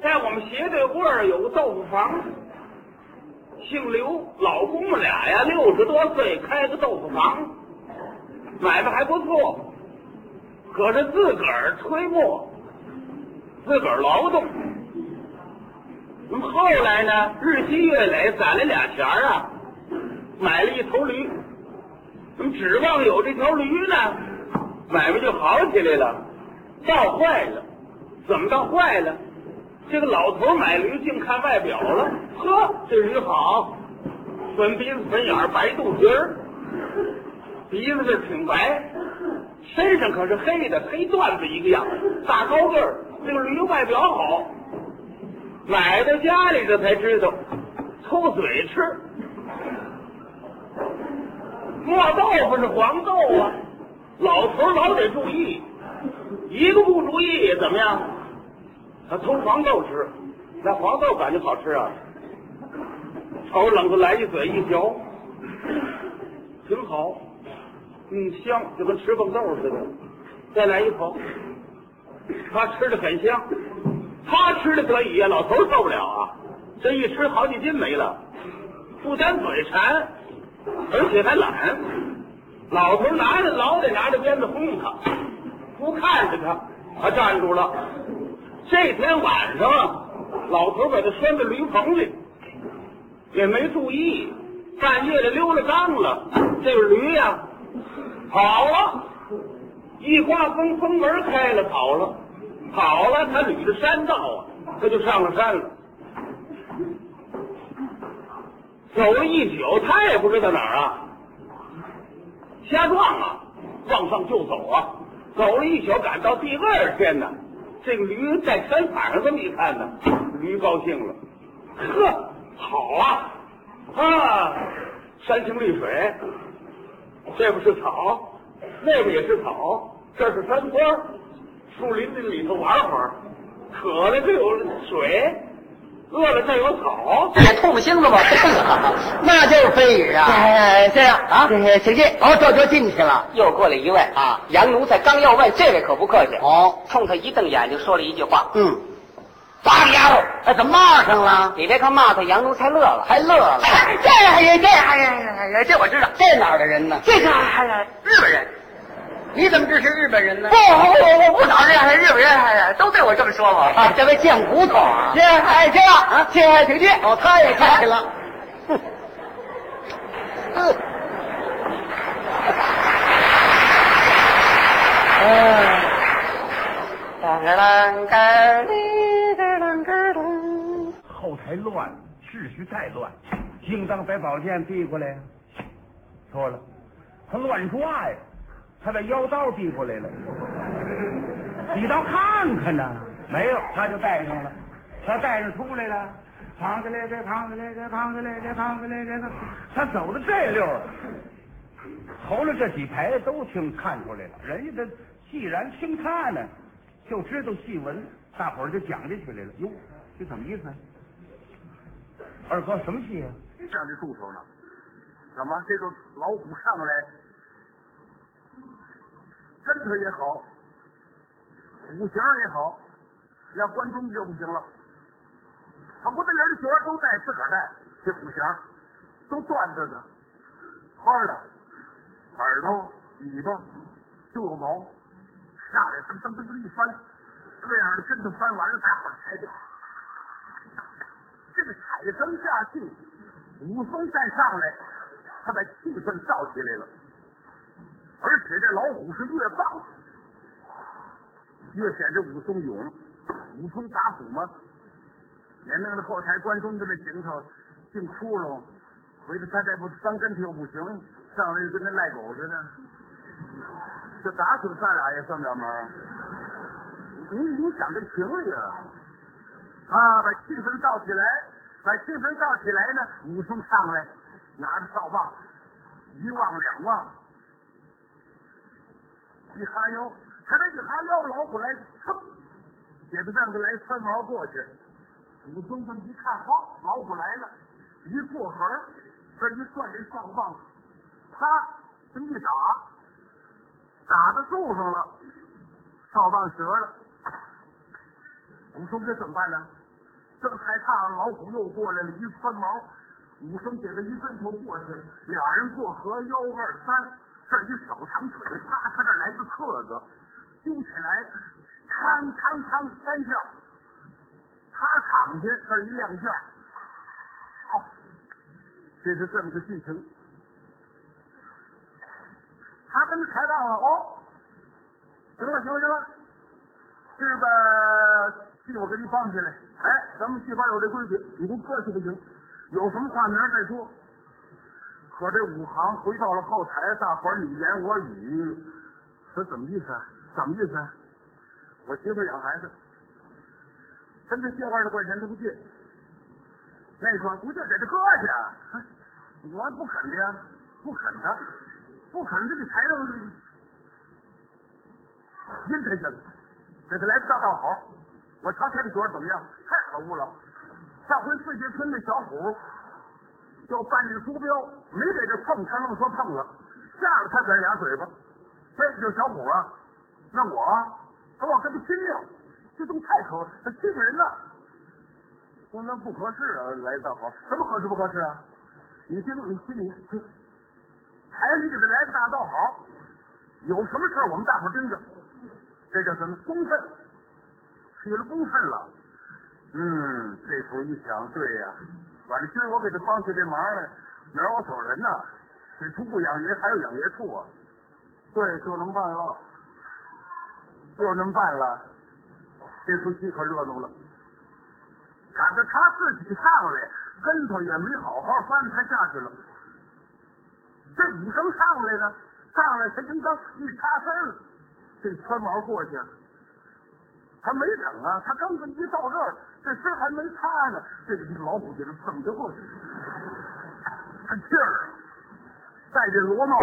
在我们斜对过儿有个豆腐房，姓刘，老公们俩呀，六十多岁开个豆腐房，买卖还不错，可是自个儿推磨，自个儿劳动。那么后来呢，日积月累攒了俩钱儿啊，买了一头驴。怎么指望有这条驴呢，买卖就好起来了。倒坏了，怎么倒坏了？这个老头买驴净看外表了，呵，这驴好，粉鼻子、粉眼、白肚皮儿，鼻子是挺白，身上可是黑的，黑缎子一个样，大高个儿。这个驴外表好，买到家里这才知道，抽嘴吃。磨豆腐是黄豆啊，老头老得注意，一个不注意怎么样？他偷黄豆吃，那黄豆感觉好吃啊！瞅冷子来一嘴一嚼，挺好，嗯，香，就跟吃蹦豆似的。再来一口，他吃的很香，他吃的可以呀，老头受不了啊！这一吃好几斤没了，不但嘴馋，而且还懒。老头拿着老得拿着鞭子轰他，不看着他，他站住了。这天晚上，老头把他拴在驴棚里，也没注意，半夜里溜了缸了。这个驴呀，跑了，一刮风，风门开了，跑了，跑了。他捋着山道啊，他就上了山了。走了一宿，他也不知道哪儿啊，瞎撞啊，往上就走啊，走了一宿，赶到第二天呢。这个驴在山坎上这么一看呢，驴高兴了，呵，好啊，啊，山青绿水，这不是草，那边也是草，这是山坡，树林子里头玩会儿，渴了就有水，饿了这有草，这也吐不星子吧？那就是非语啊！哎，这样啊，请进。哦，这就进去了。又过来一位啊，杨奴才刚要问，这位可不客气，哦，冲他一瞪眼睛，说了一句话嗯，八个丫头，哎，怎么骂上了？你别看骂他，杨奴才乐了。还乐了？哎这哎呀，这哎呀哎呀，这我知道，这哪儿的人呢？这个哎呀，日本人。你怎么支持日本人呢不，？我我不早这样，日本人哎都对我这么说嘛。啊，这位贱骨头啊！这哎这样啊，这请进。哦，他也看见了。哼，嗯，嗯，当个啷个哩个啷个啷。后台乱，秩序再乱，应当把宝剑递过来呀。错了，他乱抓呀，他把腰刀递过来了。你倒看看呢，没有，他就带上了，他带上出来了。扛起来，这扛起来，这扛起来，这扛起来，这个，他走的这溜儿，头了这几排都听看出来了。人家这既然听他呢，就知道戏文，大伙儿就讲究起来了。哟，这怎么意思？二哥，什么戏啊？讲这住头呢？怎么这个老虎上来，跟头也好，虎形也好，要观众就不行了。他不得人的角儿都带，自个儿带，这虎形都断着呢、花的，耳朵、尾巴、就有毛，上来噔噔噔噔一翻，这样的跟头翻完了，大伙儿抬着。这个踩着灯下去，武松再上来，他把气氛造起来了。而且这老虎是越棒，越显着武松勇。武松打虎嘛，也弄得后台观众跟那井头进窟窿，回头他再不翻跟头又不行，上来就跟那赖狗似的。这打死咱俩也算不了门。你你想这情理啊？啊，把气氛造起来，把气氛造起来呢，武松上来，拿着扫把，一望两望，一哈腰，他这一哈腰，老虎来，噌，解着凳子来三毛过去。武松这么一看，好，老虎来了，一过河，这一转这扫把，啪，这么一打，打到树上了，扫把折了。武松这怎么办呢？正害怕，老虎又过来了，一窜毛，武松给他一跟头过去，俩人过河，幺二三，这一手长腿，啪，他这来个子，揪起来，嘡嘡嘡三下，他躺下，这一亮相，好，这是这么个剧情。他跟他抬杠了，哦，行了行了行了，这个戏我给你放下来。哎，咱们戏班有这规矩，你不客气不行，有什么话明儿再说。可这武行回到了后台，大伙你言我语，说怎么意思啊？怎么意思啊？我媳妇养孩子，跟他借二十块钱他不借，那说不借给他搁去，我不肯的呀，不肯的。不可能，这个台上阴沉下来，给他来个大道好。我瞧他这角怎么样？太可恶了！上回四界村那小虎叫半日苏彪，没给这碰，他愣说碰了，吓了他哥俩嘴巴。这就是小虎啊，那我说我跟他拼命，这都太可他欺负人了。说那不合适啊，来个大好，什么合适不合适啊？你听，你心里听。还是给他来个大道好，有什么事我们大伙盯着，这叫什么公愤？起了公愤了。嗯，这时候一想，对呀，反正今儿我给他帮起这忙来，明儿我走人呐，这猪不养爷，还要养爷畜啊。对，就能办了，就能办了。这出戏可热闹了，赶着他自己上来，跟头也没好好翻，他下去了。这武生上来了，上来他应当一插身，这穿毛过去，他没等啊，他刚刚一到这儿，这身还没擦呢，这老虎给他蹭就过去，他气儿，戴这罗帽。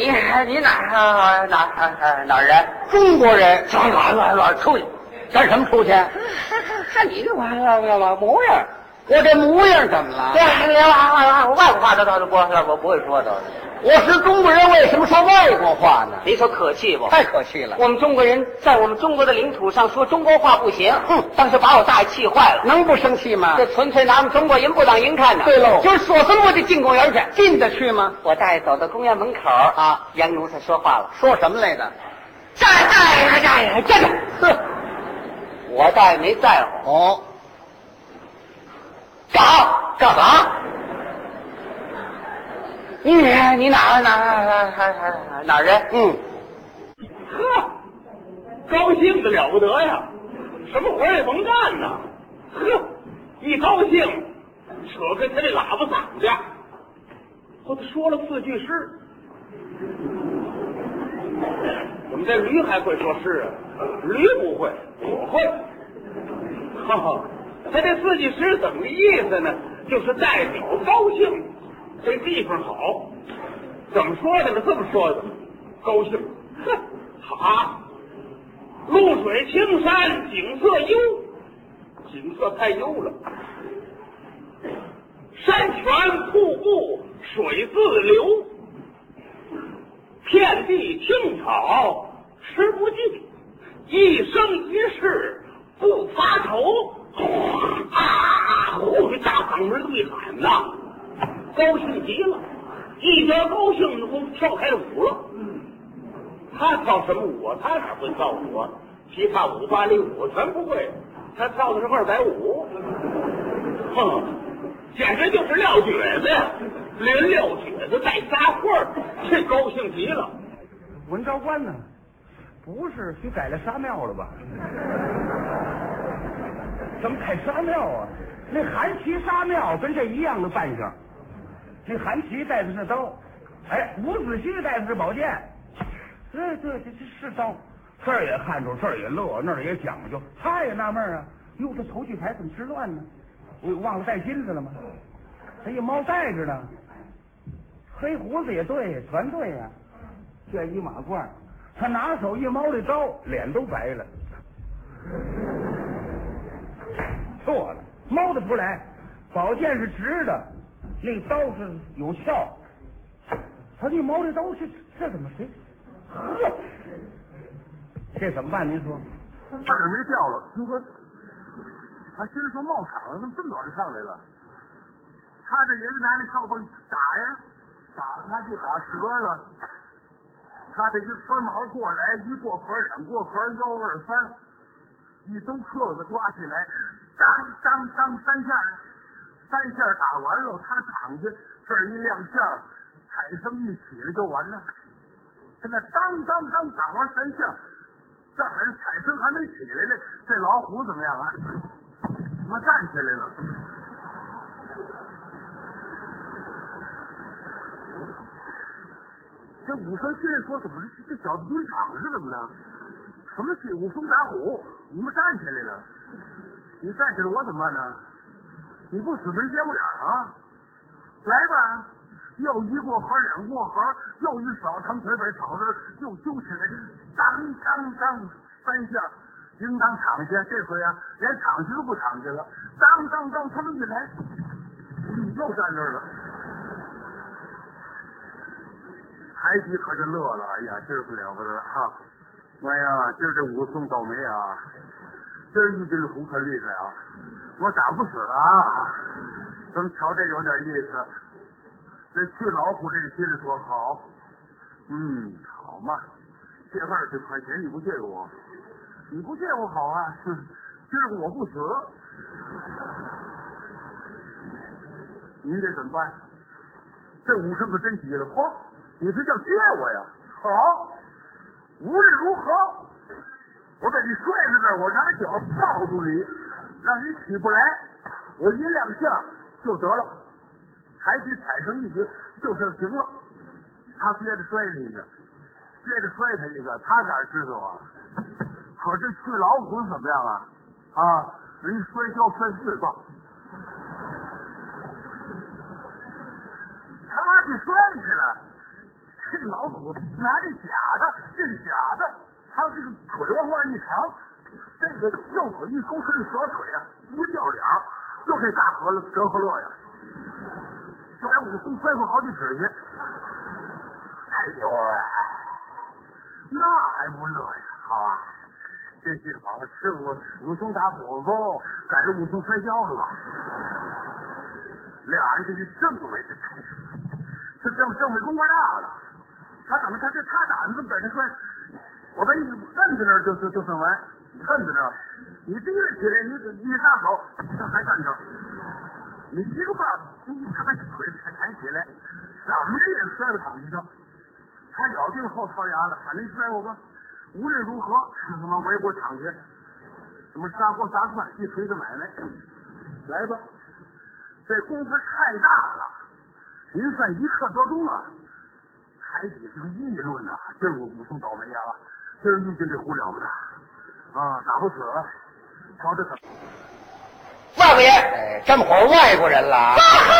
你你哪哪哪哪人？中国人。来来来来，出去，干什么出去？看你这玩意儿模样。我这模样怎么了？对，你我我外国话，他他不我不会说的。我是中国人，为什么说外国话呢？你说可气不？太可气了！我们中国人在我们中国的领土上说中国话不行。哼，当时把我大爷气坏了。能不生气吗？这纯粹拿我们中国人不当人看呢。对喽，就是说什么我就进公园去，进得去吗？我大爷走到公园门口啊，杨奴才说话了，说什么来着？在在在站着。哼，我大爷没在乎。哦。干干啥？你你哪哪哪哪哪人？嗯，呵，高兴的了不得呀！什么活也甭干呐！呵，一高兴，扯开他这喇叭嗓子，我他说了四句诗。怎么这驴还会说诗啊？驴不会，我会。哈哈。他这四句诗怎么个意思呢？就是代表高兴，这地方好。怎么说的呢？这么说的，高兴。哼，好，露水青山景色优，景色太优了。山泉瀑布水自流，遍地青草吃不尽，一生一世不发愁。啊！呼，这大嗓门这么一喊呐，高兴极了，一边高兴，我跳开舞了。他跳什么舞啊？他哪会跳舞啊？踢踏舞、芭蕾舞全不会，他跳的是二百五。哼，简直就是撂蹶子呀！连撂蹶子带撒欢儿，这高兴极了。文昭官呢？不是去改了沙庙了吧？怎么开沙庙啊？那韩琦沙庙跟这一样的扮相。这韩琦带的是刀，哎，伍子胥带的是宝剑。对对，这这是刀，这儿也看出，这儿也乐，那儿也讲究。他也纳闷啊，哟，这头绪牌怎么是乱呢？我忘了带金子了吗？他一猫带着呢。黑胡子也对，全对呀。这一马褂，他拿手一猫这刀，脸都白了。错了，猫得出来，宝剑是直的，那刀是有鞘。他一猫这刀，这这怎么谁？呵，这怎么办？您说？字儿没掉了。听说他心里说冒场了，怎么这么早就上来了？他这人拿那哨棒打呀，打他就打折了。他这一分毛过来，一过河两过河，幺二三，一兜客子抓起来，当当当三下，三下打完了，他躺下，这儿一亮相，彩声一起来就完了。现在当当当打完三下，这还是彩声还没起来呢，这老虎怎么样啊？他妈站起来了。这武生心里说：“怎么这小子蹲场是怎么的？什么戏？武松打虎，你们站起来了，你站起来我怎么办呢？你不死没见不了啊！来吧，又一过河，两过河，又一扫长腿把草子又揪起来，当当当三下，应当躺下。这回啊，连躺下都不躺下了，当当当，他们一来，你又站这儿了。”台底可就乐了，哎呀，今儿不了不得哈！哎呀，今儿这武松倒霉啊！今儿遇见这虎可厉害啊！我打不死啊！咱们瞧这有点意思。这去老虎这心里说好，嗯，好嘛，借二十块钱你不借我，你不借我好啊！今儿个我不死，您这怎么办？这武生可真急了，嚯！你这叫借我呀？好，无论如何，我把你摔在这儿，我拿脚抱住你，让你起不来，我一亮相就得了，抬起踩上一局就是行了。他接着摔你一个，接着摔他一个，他哪知道啊？可这去老虎怎么样啊？啊，人摔跤摔四棒，他去摔去了。这老虎拿这假的，这是假的，他这个腿往外一长，这个右手一勾，他这小腿啊一掉脸，就这大河了折和乐呀，就把武松摔过好几尺去。哎呦啊，那还不乐呀？好啊，这是好是武武松打虎松，赶着武松摔跤了吧？俩人这是政委这这政政委功夫大了。他怎么？他这他打你怎么在这摔？我把你摁在那儿就就就算完，摁在那儿，你提了起来，你你撒手，他还站着。你一个把，他把腿才抬起来，怎么也摔到躺下上。他咬定后槽牙了，反正摔我吧。无论如何，他妈我也给我躺下。什么砂锅砸饭，一锤子买卖，来吧。这功夫太大了，您算一刻多钟啊。台底下议论呐，今儿我武松倒霉呀！今儿遇见这虎了不得啊，打不死了。瞧这可，外国爷，哎，这么会儿外国人了啊？万好，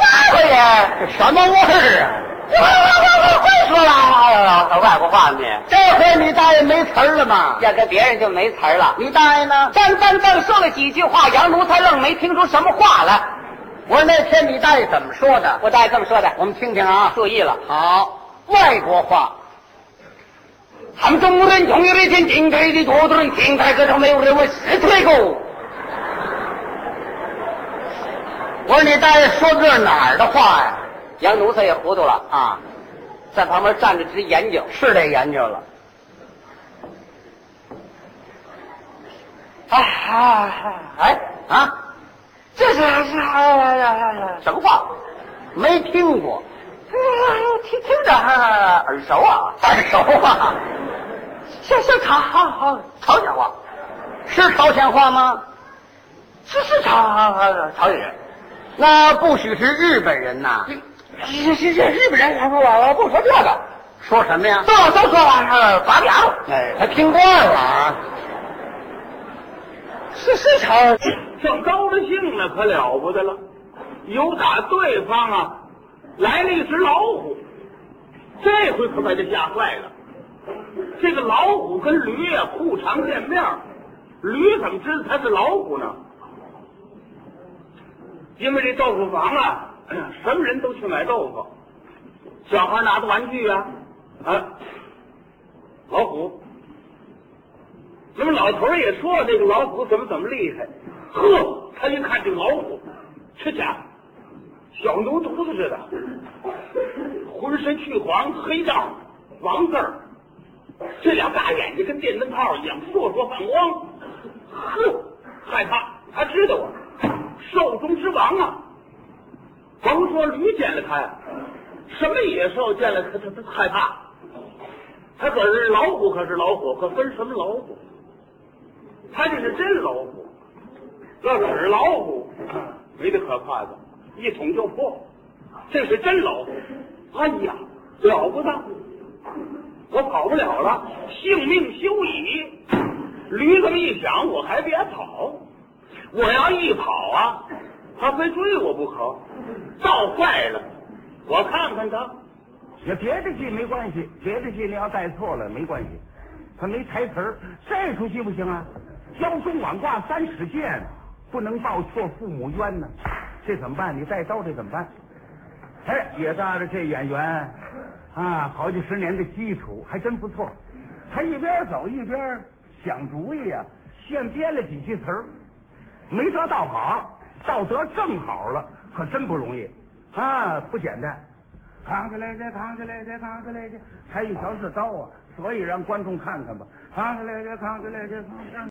万国爷，这什么味儿啊？我我我会说了，外国话呢？这回你大爷没词儿了吗？要跟别人就没词儿了。你大爷呢？单单单说了几句话，杨奴才愣没听出什么话来。我说那天你大爷怎么说的？我大爷这么说的，我们听听啊。注意了。好，外国话。他们中国人总有那天顶腿的多多人听台歌上没有人问是腿狗。我说你大爷说这是哪儿的话呀？杨奴才也糊涂了，啊，在旁边站着直研究。是得研究了。哎哎哎啊，这是是什么话？没听过，听听着耳熟啊，耳熟啊，像像朝朝朝鲜话，是朝鲜话吗？是是朝朝鲜人。那不许是日本人呐？是是是日本人，他说我不说这个，说什么呀？都都说是法比亚哎，他听惯了啊。是是朝正高着兴呢，可了不得了。有打对方啊来了一只老虎，这回可把他吓坏了。这个老虎跟驴呀互常见面，驴怎么知道它是老虎呢？因为这豆腐房啊，什么人都去买豆腐，小孩拿的玩具啊，啊，老虎，那么老头也说这个老虎怎么怎么厉害，呵，他一看这老虎，这家小牛犊子似的，浑身去黄，黑道王字儿，这俩大眼睛跟电灯泡一样，烁烁放光，呵，害怕，他知道我，兽中之王啊。甭说驴见了他呀，什么野兽见了他，他他害怕。他可是老虎，可是老虎，可分什么老虎？他这是真老虎，要是老虎，没得可怕的，一捅就破。这是真老虎，哎呀，了不得！我跑不了了，性命休矣。驴这么一想，我还别跑，我要一跑啊，他非追我不可。造坏了，我看看他。那别的戏没关系，别的戏你要带错了没关系，他没台词儿，这出戏不行啊。腰中挽挂三尺剑，不能报错父母冤呢。这怎么办？你带刀这怎么办？哎，也搭着这演员啊，好几十年的基础还真不错。他一边走一边想主意呀、现编了几句词儿，没得倒好，倒得正好了，可真不容易啊，不简单。扛起来这，扛起来这，扛起来这，还一瞧是刀啊，所以让观众看看吧。扛起来这，扛起来这，扛起来。